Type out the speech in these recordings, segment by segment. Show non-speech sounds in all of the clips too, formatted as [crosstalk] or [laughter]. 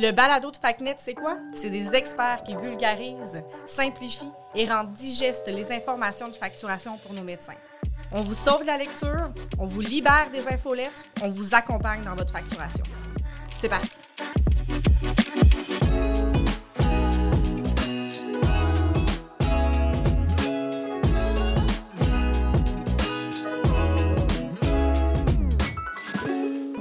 Le balado de FacNet, c'est quoi? C'est des experts qui vulgarisent, simplifient et rendent digestes les informations de facturation pour nos médecins. On vous sauve la lecture, on vous libère des infolettes, on vous accompagne dans votre facturation. C'est parti!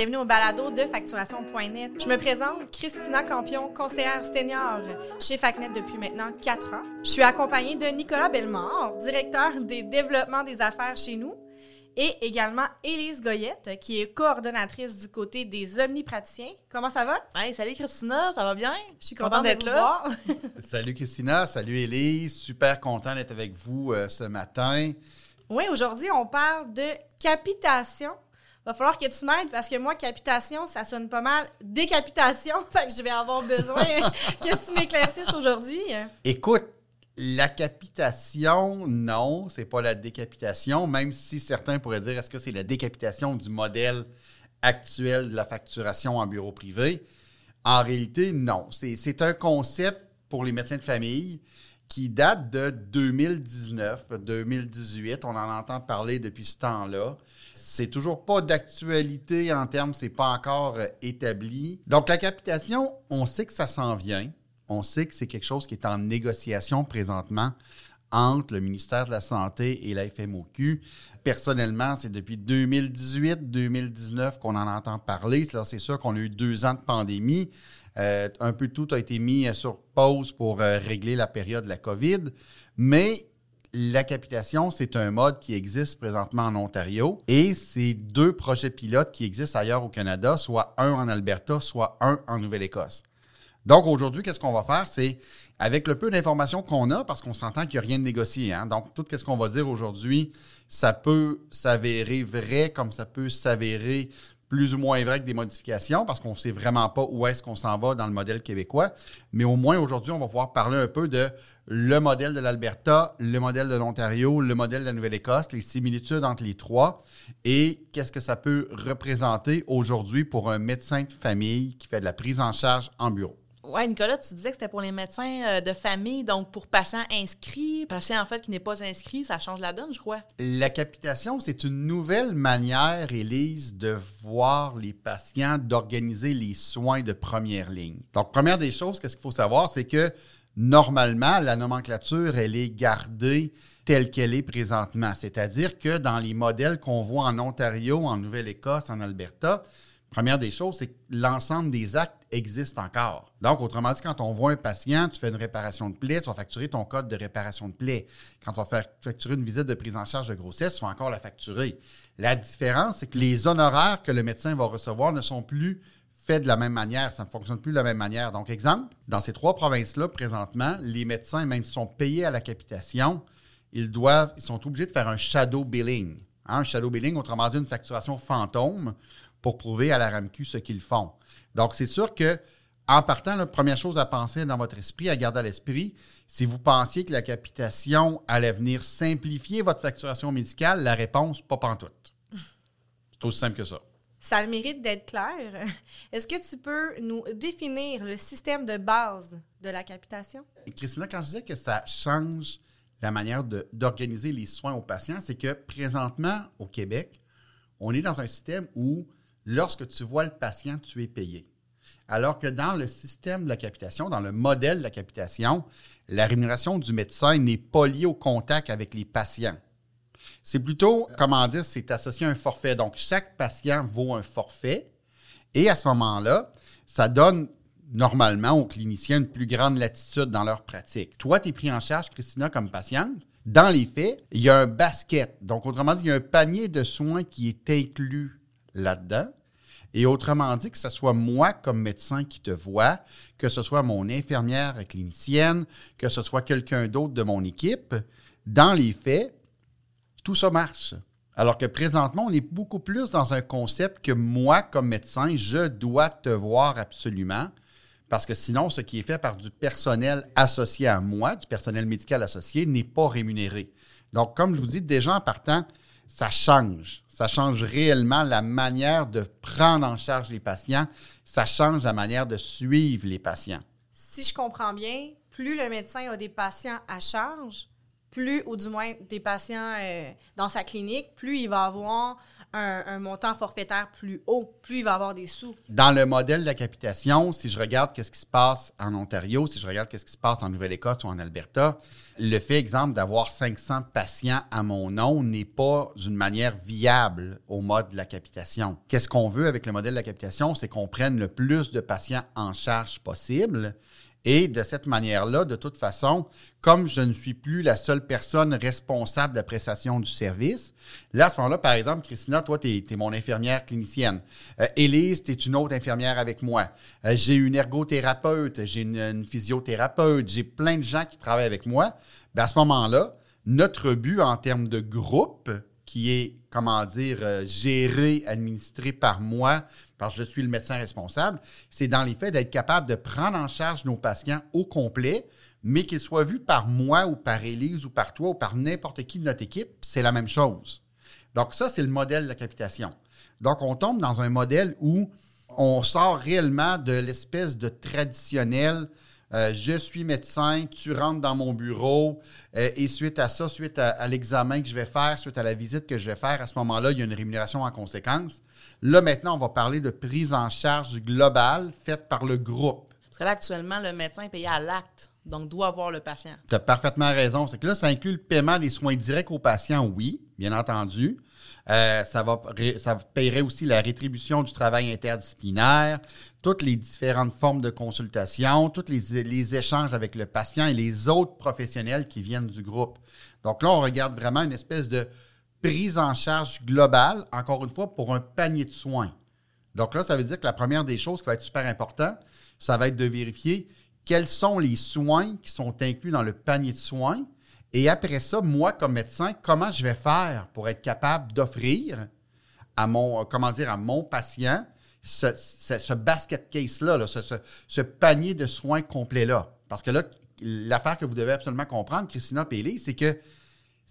Bienvenue au balado de facturation.net. Je me présente, Christina Campion, conseillère senior chez FacNet depuis maintenant quatre ans. Je suis accompagnée de Nicolas Bellemare, directeur des développements des affaires chez nous, et également Élise Goyette, qui est coordonnatrice du côté des omnipraticiens. Comment ça va? Hey, salut Christina, ça va bien? Je suis contente d'être là. [laughs] salut Christina, salut Élise, super content d'être avec vous euh, ce matin. Oui, aujourd'hui, on parle de capitation va falloir que tu m'aides parce que moi, capitation, ça sonne pas mal décapitation. [laughs] Fait que je vais avoir besoin [laughs] que tu m'éclaircisses aujourd'hui. Écoute, la capitation, non, c'est pas la décapitation, même si certains pourraient dire est-ce que c'est la décapitation du modèle actuel de la facturation en bureau privé? En réalité, non. C'est un concept pour les médecins de famille qui date de 2019-2018. On en entend parler depuis ce temps-là. C'est toujours pas d'actualité en termes, c'est pas encore euh, établi. Donc la capitation, on sait que ça s'en vient. On sait que c'est quelque chose qui est en négociation présentement entre le ministère de la Santé et la FMOQ. Personnellement, c'est depuis 2018-2019 qu'on en entend parler. C'est sûr qu'on a eu deux ans de pandémie. Euh, un peu tout a été mis sur pause pour euh, régler la période de la COVID. Mais la capitation, c'est un mode qui existe présentement en Ontario et c'est deux projets pilotes qui existent ailleurs au Canada, soit un en Alberta, soit un en Nouvelle-Écosse. Donc aujourd'hui, qu'est-ce qu'on va faire? C'est avec le peu d'informations qu'on a, parce qu'on s'entend qu'il n'y a rien de négocié. Hein? Donc tout ce qu'on va dire aujourd'hui, ça peut s'avérer vrai comme ça peut s'avérer plus ou moins vrai que des modifications parce qu'on ne sait vraiment pas où est-ce qu'on s'en va dans le modèle québécois. Mais au moins aujourd'hui, on va pouvoir parler un peu de le modèle de l'Alberta, le modèle de l'Ontario, le modèle de la Nouvelle-Écosse, les similitudes entre les trois et qu'est-ce que ça peut représenter aujourd'hui pour un médecin de famille qui fait de la prise en charge en bureau. Oui, Nicolas, tu disais que c'était pour les médecins euh, de famille, donc pour patients inscrits, patient en fait qui n'est pas inscrit, ça change la donne, je crois. La capitation, c'est une nouvelle manière, Élise, de voir les patients, d'organiser les soins de première ligne. Donc, première des choses, qu'est-ce qu'il faut savoir, c'est que normalement, la nomenclature, elle est gardée telle qu'elle est présentement. C'est-à-dire que dans les modèles qu'on voit en Ontario, en Nouvelle-Écosse, en Alberta, Première des choses, c'est que l'ensemble des actes existent encore. Donc, autrement dit, quand on voit un patient, tu fais une réparation de plaie, tu vas facturer ton code de réparation de plaie. Quand tu vas facturer une visite de prise en charge de grossesse, tu vas encore la facturer. La différence, c'est que les honoraires que le médecin va recevoir ne sont plus faits de la même manière. Ça ne fonctionne plus de la même manière. Donc, exemple, dans ces trois provinces-là, présentement, les médecins, même s'ils sont payés à la capitation, ils doivent, ils sont obligés de faire un shadow billing. Hein, un shadow billing, autrement dit, une facturation fantôme pour prouver à la RAMQ ce qu'ils font. Donc, c'est sûr que en partant, la première chose à penser dans votre esprit, à garder à l'esprit, si vous pensiez que la capitation allait venir simplifier votre facturation médicale, la réponse, pas pantoute. C'est aussi simple que ça. Ça a le mérite d'être clair. [laughs] Est-ce que tu peux nous définir le système de base de la capitation? Christina, quand je disais que ça change la manière d'organiser les soins aux patients, c'est que présentement, au Québec, on est dans un système où lorsque tu vois le patient, tu es payé. Alors que dans le système de la capitation, dans le modèle de la capitation, la rémunération du médecin n'est pas liée au contact avec les patients. C'est plutôt, comment dire, c'est associé à un forfait. Donc, chaque patient vaut un forfait. Et à ce moment-là, ça donne normalement aux cliniciens une plus grande latitude dans leur pratique. Toi, tu es pris en charge, Christina, comme patiente. Dans les faits, il y a un basket. Donc, autrement dit, il y a un panier de soins qui est inclus là-dedans. Et autrement dit, que ce soit moi comme médecin qui te voit, que ce soit mon infirmière clinicienne, que ce soit quelqu'un d'autre de mon équipe, dans les faits, tout ça marche. Alors que présentement, on est beaucoup plus dans un concept que moi, comme médecin, je dois te voir absolument, parce que sinon, ce qui est fait par du personnel associé à moi, du personnel médical associé, n'est pas rémunéré. Donc, comme je vous dis, déjà en partant, ça change ça change réellement la manière de prendre en charge les patients, ça change la manière de suivre les patients. Si je comprends bien, plus le médecin a des patients à charge, plus, ou du moins des patients euh, dans sa clinique, plus il va avoir un, montant forfaitaire plus haut, plus il va avoir des sous. Dans le modèle de la capitation, si je regarde qu'est-ce qui se passe en Ontario, si je regarde qu'est-ce qui se passe en Nouvelle-Écosse ou en Alberta, le fait, exemple, d'avoir 500 patients à mon nom n'est pas d'une manière viable au mode de la capitation. Qu'est-ce qu'on veut avec le modèle de la capitation? C'est qu'on prenne le plus de patients en charge possible et de cette manière-là, de toute façon, comme je ne suis plus la seule personne responsable de la prestation du service, là, à ce moment-là, par exemple, Christina, toi, tu es, mon infirmière clinicienne. Euh, Élise, tu es une autre infirmière avec moi. Euh, j'ai une ergothérapeute, j'ai une, physiothérapeute, j'ai plein de gens qui travaillent avec moi. Ben, à ce moment-là, notre but en termes de groupe, qui est, comment dire, euh, géré, administré par moi, parce que je suis le médecin responsable, c'est dans les faits d'être capable de prendre en charge nos patients au complet, mais qu'ils soient vus par moi ou par Élise ou par toi ou par n'importe qui de notre équipe, c'est la même chose. Donc ça, c'est le modèle de la capitation. Donc on tombe dans un modèle où on sort réellement de l'espèce de traditionnel euh, je suis médecin, tu rentres dans mon bureau euh, et suite à ça, suite à, l'examen que je vais faire, suite à la visite que je vais faire, à ce moment-là, il y a une rémunération en conséquence. Là, maintenant, on va parler de prise en charge globale faite par le groupe. Parce que là, actuellement, le médecin est payé à l'acte, donc doit voir le patient. Tu as parfaitement raison. C'est que là, ça inclut le paiement des soins directs aux patients, oui, bien entendu. Euh, ça, va, paierait aussi la rétribution du travail interdisciplinaire, toutes les différentes formes de consultation, tous les, échanges avec le patient et les autres professionnels qui viennent du groupe. Donc là, on regarde vraiment une espèce de prise en charge globale, encore une fois, pour un panier de soins. Donc là, ça veut dire que la première des choses qui va être super important, ça va être de vérifier quels sont les soins qui sont inclus dans le panier de soins. Et après ça, moi, comme médecin, comment je vais faire pour être capable d'offrir à mon, comment dire, à mon patient ce, basket case-là, ce, panier de soins complet-là. Parce que là, l'affaire que vous devez absolument comprendre, Christina Pélé, c'est que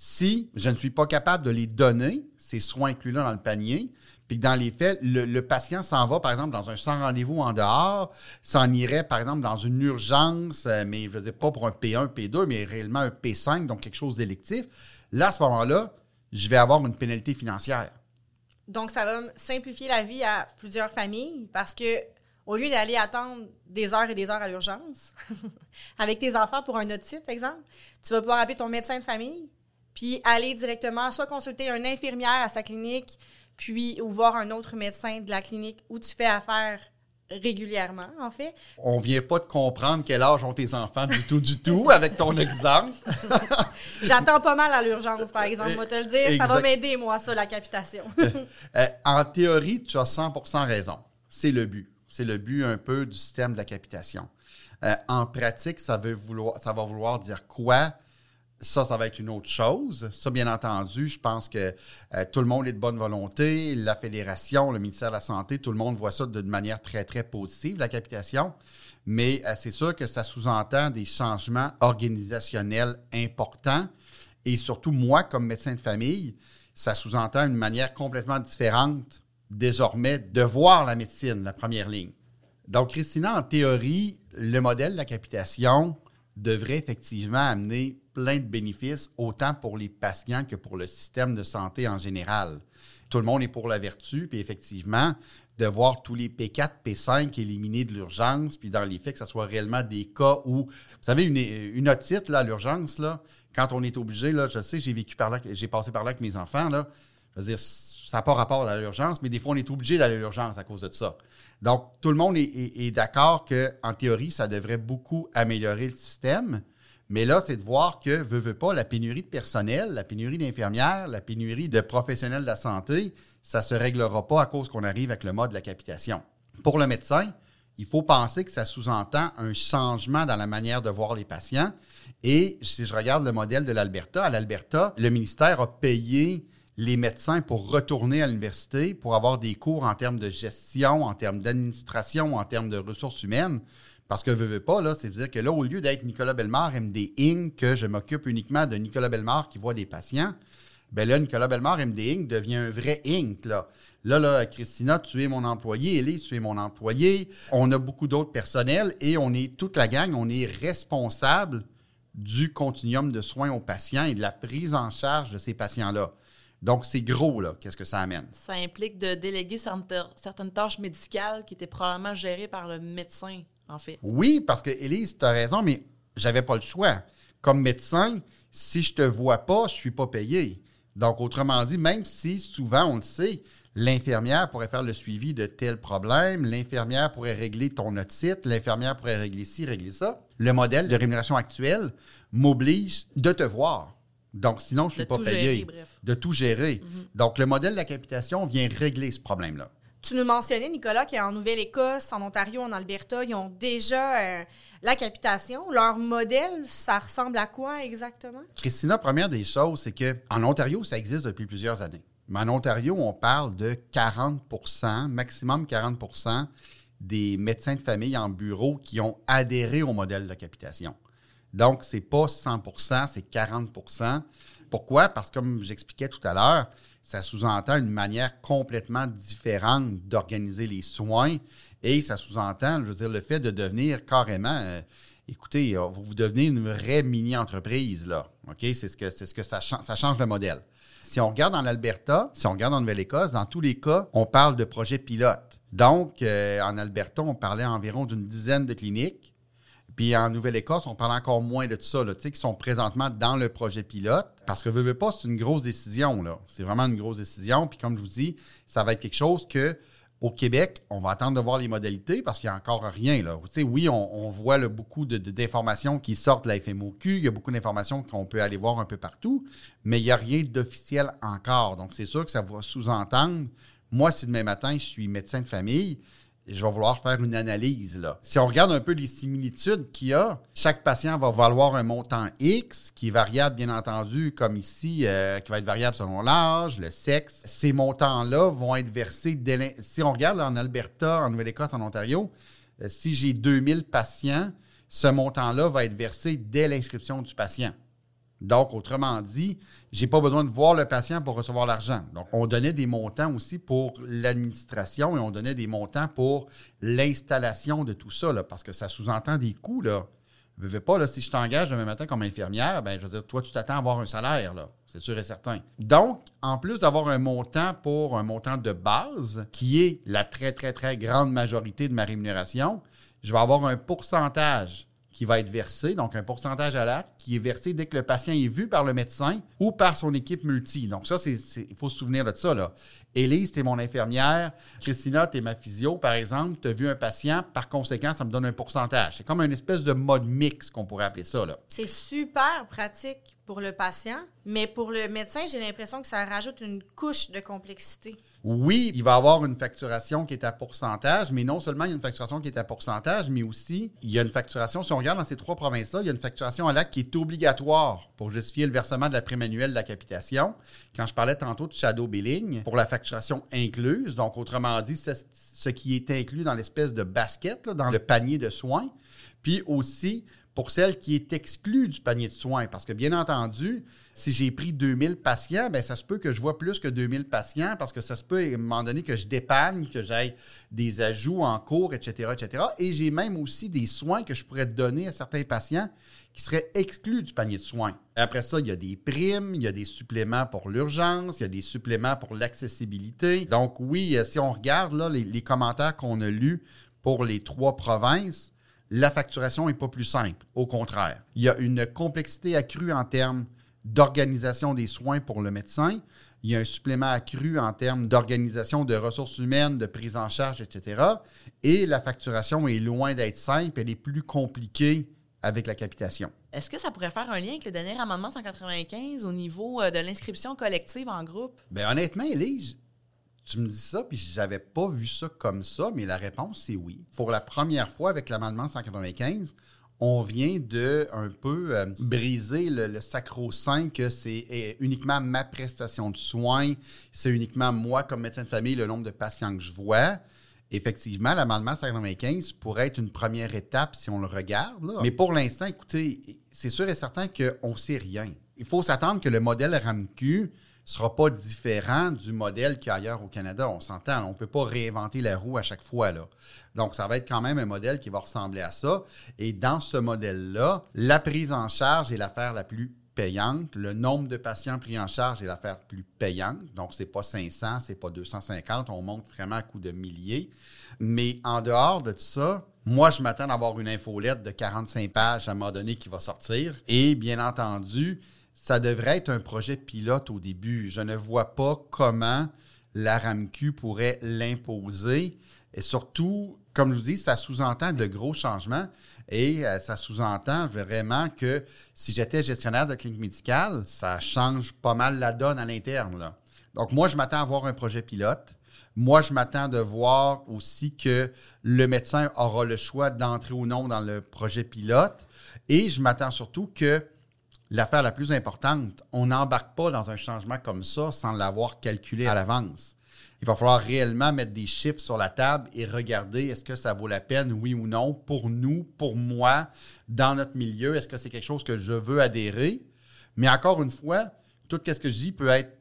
si je ne suis pas capable de les donner, ces soins inclus-là dans le panier, puis que dans les faits, le, patient s'en va, par exemple, dans un sans rendez-vous en dehors, s'en irait, par exemple, dans une urgence, euh, mais je ne dire pas pour un P1, P2, mais réellement un P5, donc quelque chose d'électif. Là, à ce moment-là, je vais avoir une pénalité financière. Donc, ça va simplifier la vie à plusieurs familles parce que au lieu d'aller attendre des heures et des heures à l'urgence, [laughs] avec tes enfants pour un otite, exemple, tu vas pouvoir appeler ton médecin de famille, puis aller directement soit consulter une infirmière à sa clinique, puis ou voir un autre médecin de la clinique où tu fais affaire régulièrement, en fait. On vient pas de comprendre quel âge ont tes enfants du tout, du tout, avec ton [laughs] exemple. J'attends pas mal à l'urgence, par exemple, moi te le dire. Ça va m'aider, moi, ça, la capitation. Euh, en théorie, tu as 100% raison. C'est le but. C'est le but un peu du système de la capitation. Euh, en pratique, ça, veut vouloir, ça va vouloir dire quoi? Ça, ça va être une autre chose. Ça, bien entendu, je pense que euh, tout le monde est de bonne volonté. La Fédération, le ministère de la Santé, tout le monde voit ça d'une manière très, très positive, la capitation. Mais euh, c'est sûr que ça sous-entend des changements organisationnels importants. Et surtout, moi, comme médecin de famille, ça sous-entend une manière complètement différente désormais de voir la médecine, la première ligne. Donc, Christina, en théorie, le modèle de la capitation devrait effectivement amener plein de bénéfices, autant pour les patients que pour le système de santé en général. Tout le monde est pour la vertu, puis effectivement, de voir tous les P4, P5 éliminés de l'urgence, puis dans les faits que ce soit réellement des cas où, vous savez, une, une otite, l'urgence, là, quand on est obligé, là, je sais, j'ai vécu par là, j'ai passé par là avec mes enfants, là, je veux dire, ça n'a pas rapport à l'urgence, mais des fois, on est obligé d'aller à l'urgence à cause de ça. Donc, tout le monde est, est d'accord qu'en théorie, ça devrait beaucoup améliorer le système. Mais là, c'est de voir que, veut, veut pas, la pénurie de personnel, la pénurie d'infirmières, la pénurie de professionnels de la santé, ça se réglera pas à cause qu'on arrive avec le mode de la capitation. Pour le médecin, il faut penser que ça sous-entend un changement dans la manière de voir les patients. Et si je regarde le modèle de l'Alberta, à l'Alberta, le ministère a payé les médecins pour retourner à l'université, pour avoir des cours en termes de gestion, en termes d'administration, en termes de ressources humaines. Parce que je veux pas, là, c'est dire que là, au lieu d'être Nicolas Bellemare, MD Inc., que je m'occupe uniquement de Nicolas Bellemare qui voit des patients, Ben là, Nicolas Bellemare, MD Inc. devient un vrai Inc. Là. Là, là, Christina, tu es mon employé. Élise, tu es mon employé. On a beaucoup d'autres personnels et on est, toute la gang, on est responsable du continuum de soins aux patients et de la prise en charge de ces patients-là. Donc, c'est gros, là. Qu'est-ce que ça amène? Ça implique de déléguer certaines tâches médicales qui étaient probablement gérées par le médecin, en fait. Oui, parce que, Élise, tu as raison, mais j'avais pas le choix. Comme médecin, si je te vois pas, je suis pas payé. Donc, autrement dit, même si souvent, on le sait, l'infirmière pourrait faire le suivi de tel problème, l'infirmière pourrait régler ton otite, l'infirmière pourrait régler ci, régler ça. Le modèle de rémunération actuel m'oblige de te voir. Donc, sinon, je ne suis pas payé. De tout gérer. Mhm. Donc, le modèle de la capitation vient régler ce problème-là. Tu nous mentionnais, Nicolas, qu'en Nouvelle-Écosse, en Ontario, en Alberta, ils ont déjà euh, la capitation. Leur modèle, ça ressemble à quoi exactement? Christina, première des choses, c'est qu'en Ontario, ça existe depuis plusieurs années. Mais en Ontario, on parle de 40% maximum 40% des médecins de famille en bureau qui ont adhéré au modèle de la capitation. Donc, ce n'est pas 100% c'est 40% Pourquoi? Parce que, comme j'expliquais tout à l'heure, ça sous-entend une manière complètement différente d'organiser les soins et ça sous-entend, je veux dire, le fait de devenir carrément, euh, écoutez, euh, vous, devenez une vraie mini-entreprise, là. OK? C'est ce que, c'est ce que ça, ça change le modèle. Si on regarde en Alberta, si on regarde en Nouvelle-Écosse, dans tous les cas, on parle de projets pilotes. Donc, euh, en Alberta, on parlait environ d'une dizaine de cliniques. Puis en Nouvelle-Écosse, on parle encore moins de ça, qui sont présentement dans le projet pilote. Parce que, veux, veux pas, c'est une grosse décision. C'est vraiment une grosse décision. Puis comme je vous dis, ça va être quelque chose que au Québec, on va attendre de voir les modalités parce qu'il n'y a encore rien. Oui, on, voit beaucoup d'informations qui sortent de la FMOQ, il y a beaucoup d'informations qu'on peut aller voir un peu partout, mais il n'y a rien d'officiel encore. Donc, c'est sûr que ça va sous-entendre. Moi, si demain matin, je suis médecin de famille, je vais vouloir faire une analyse. Là. Si on regarde un peu les similitudes qu'il y a, chaque patient va valoir un montant X, qui est variable, bien entendu, comme ici, euh, qui va être variable selon l'âge, le sexe. Ces montants-là vont être versés dès Si on regarde en Alberta, en Nouvelle-Écosse, en Ontario, euh, si j'ai 2000 patients, ce montant-là va être versé dès l'inscription du patient. Donc, autrement dit, j'ai pas besoin de voir le patient pour recevoir l'argent. Donc, on donnait des montants aussi pour l'administration et on donnait des montants pour l'installation de tout ça, parce que ça sous-entend des coûts. Là. Je veux pas, là, si je t'engage demain matin comme infirmière, ben, je veux dire, toi, tu t'attends à avoir un salaire, là. C'est sûr et certain. Donc, en plus d'avoir un montant pour un montant de base, qui est la très, très, très grande majorité de ma rémunération, je vais avoir un pourcentage qui va être versé, donc un pourcentage à l'acte, qui est versé dès que le patient est vu par le médecin ou par son équipe multi. Donc ça, il faut se souvenir de ça. Là. Élise, tu es mon infirmière. Christina, tu es ma physio, par exemple. Tu as vu un patient. Par conséquent, ça me donne un pourcentage. C'est comme une espèce de mode mix qu'on pourrait appeler ça. C'est super pratique pour le patient, mais pour le médecin, j'ai l'impression que ça rajoute une couche de complexité. Oui, il va y avoir une facturation qui est à pourcentage, mais non seulement il y a une facturation qui est à pourcentage, mais aussi il y a une facturation, si on regarde dans ces trois provinces-là, il y a une facturation à l'acte qui est obligatoire pour justifier le versement de la prime annuelle de la capitation. Quand je parlais tantôt de shadow billing, pour la facturation incluse, donc autrement dit, ce qui est inclus dans l'espèce de basket, dans le panier de soins, puis aussi pour celle qui est exclue du panier de soins. Parce que, bien entendu, si j'ai pris 2000 patients, bien, ça se peut que je vois plus que 2000 patients parce que ça se peut, à un moment donné, que je dépanne, que j'aille des ajouts en cours, etc., etc. Et j'ai même aussi des soins que je pourrais donner à certains patients qui seraient exclus du panier de soins. Après ça, il y a des primes, il y a des suppléments pour l'urgence, il y a des suppléments pour l'accessibilité. Donc oui, euh, si on regarde là, les, les commentaires qu'on a lus pour les trois provinces, la facturation n'est pas plus simple. Au contraire, il y a une complexité accrue en termes d'organisation des soins pour le médecin. Il y a un supplément accru en termes d'organisation de ressources humaines, de prise en charge, etc. Et la facturation est loin d'être simple, elle est plus compliquée avec la capitation. Est-ce que ça pourrait faire un lien avec le dernier amendement 195 au niveau euh, de l'inscription collective en groupe? Bien, honnêtement, Élise, tu me dis ça, puis j'avais pas vu ça comme ça, mais la réponse, c'est oui. Pour la première fois avec l'amendement 195, on vient de un peu euh, briser le, sacro-saint que c'est eh, uniquement ma prestation de soins, c'est uniquement moi comme médecin de famille, le nombre de patients que je vois. Effectivement, l'amendement 195 pourrait être une première étape si on le regarde. Mais pour l'instant, écoutez, c'est sûr et certain qu'on ne sait rien. Il faut s'attendre que le modèle RAMQ sera pas différent du modèle qu'il y ailleurs au Canada. On s'entend, on ne peut pas réinventer la roue à chaque fois. Là. Donc, ça va être quand même un modèle qui va ressembler à ça. Et dans ce modèle-là, la prise en charge est l'affaire la plus payante. Le nombre de patients pris en charge est l'affaire plus payante. Donc, c'est pas 500, c'est pas 250. On monte vraiment à coup de milliers. Mais en dehors de ça, moi, je m'attends d'avoir une infolette de 45 pages à un moment donné qui va sortir. Et bien entendu, ça devrait être un projet pilote au début. Je ne vois pas comment la RAMQ pourrait l'imposer. Et surtout, comme je vous dis, ça sous-entend de gros changements et euh, ça sous-entend vraiment que si j'étais gestionnaire de clinique médicale, ça change pas mal la donne à l'interne. Donc, moi, je m'attends à avoir un projet pilote. Moi, je m'attends de voir aussi que le médecin aura le choix d'entrer ou non dans le projet pilote. Et je m'attends surtout que l'affaire la plus importante, on n'embarque pas dans un changement comme ça sans l'avoir calculé à l'avance. Il va falloir réellement mettre des chiffres sur la table et regarder est-ce que ça vaut la peine, oui ou non, pour nous, pour moi, dans notre milieu. Est-ce que c'est quelque chose que je veux adhérer? Mais encore une fois, tout ce que je dis peut être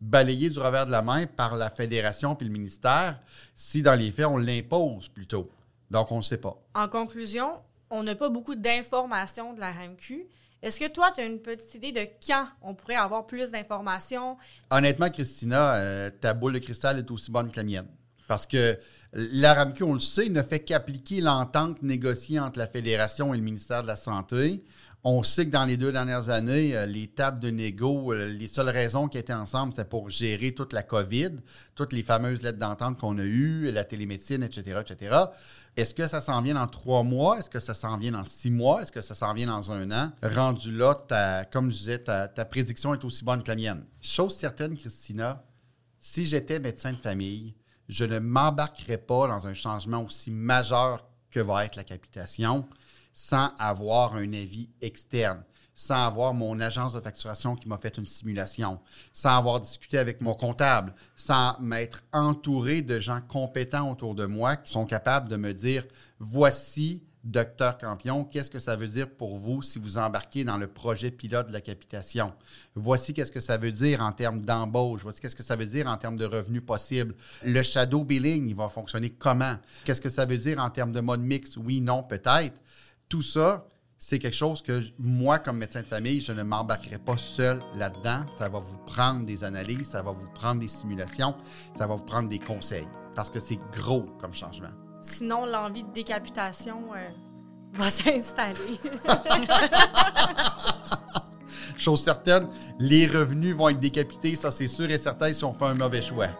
balayé du revers de la main par la fédération puis le ministère si dans les faits on l'impose plutôt. Donc on ne sait pas. En conclusion, on n'a pas beaucoup d'informations de la RAMQ. Est-ce que toi, tu as une petite idée de quand on pourrait avoir plus d'informations? Honnêtement, Christina, euh, ta boule de cristal est aussi bonne que la mienne. Parce que la RAMQ, on le sait, ne fait qu'appliquer l'entente négociée entre la Fédération et le ministère de la Santé. On sait que dans les deux dernières années, euh, les tables de négo, euh, les seules raisons qui étaient ensemble, c'était pour gérer toute la COVID, toutes les fameuses lettres d'entente qu'on a eues, la télémédecine, etc., etc. Est-ce que ça s'en vient dans trois mois? Est-ce que ça s'en vient dans six mois? Est-ce que ça s'en vient dans un an? Rendu là, comme je disais, ta, ta prédiction est aussi bonne que la mienne. Chose certaine, Christina, si j'étais médecin de famille, je ne m'embarquerais pas dans un changement aussi majeur que va être la capitation sans avoir un avis externe, sans avoir mon agence de facturation qui m'a fait une simulation, sans avoir discuté avec mon comptable, sans m'être entouré de gens compétents autour de moi qui sont capables de me dire voici Docteur Campion, qu'est-ce que ça veut dire pour vous si vous embarquez dans le projet pilote de la capitation? Voici qu'est-ce que ça veut dire en termes d'embauche. Voici qu'est-ce que ça veut dire en termes de revenus possibles. Le shadow billing, il va fonctionner comment? Qu'est-ce que ça veut dire en termes de mode mix? Oui, non, peut-être tout ça, c'est quelque chose que moi, comme médecin de famille, je ne m'embarquerai pas seul là-dedans. Ça va vous prendre des analyses, ça va vous prendre des simulations, ça va vous prendre des conseils, parce que c'est gros comme changement. Sinon, l'envie de décapitation euh, [laughs] va s'installer. Chose certaine, les revenus vont être décapités, ça c'est sûr et certain si on fait un mauvais choix.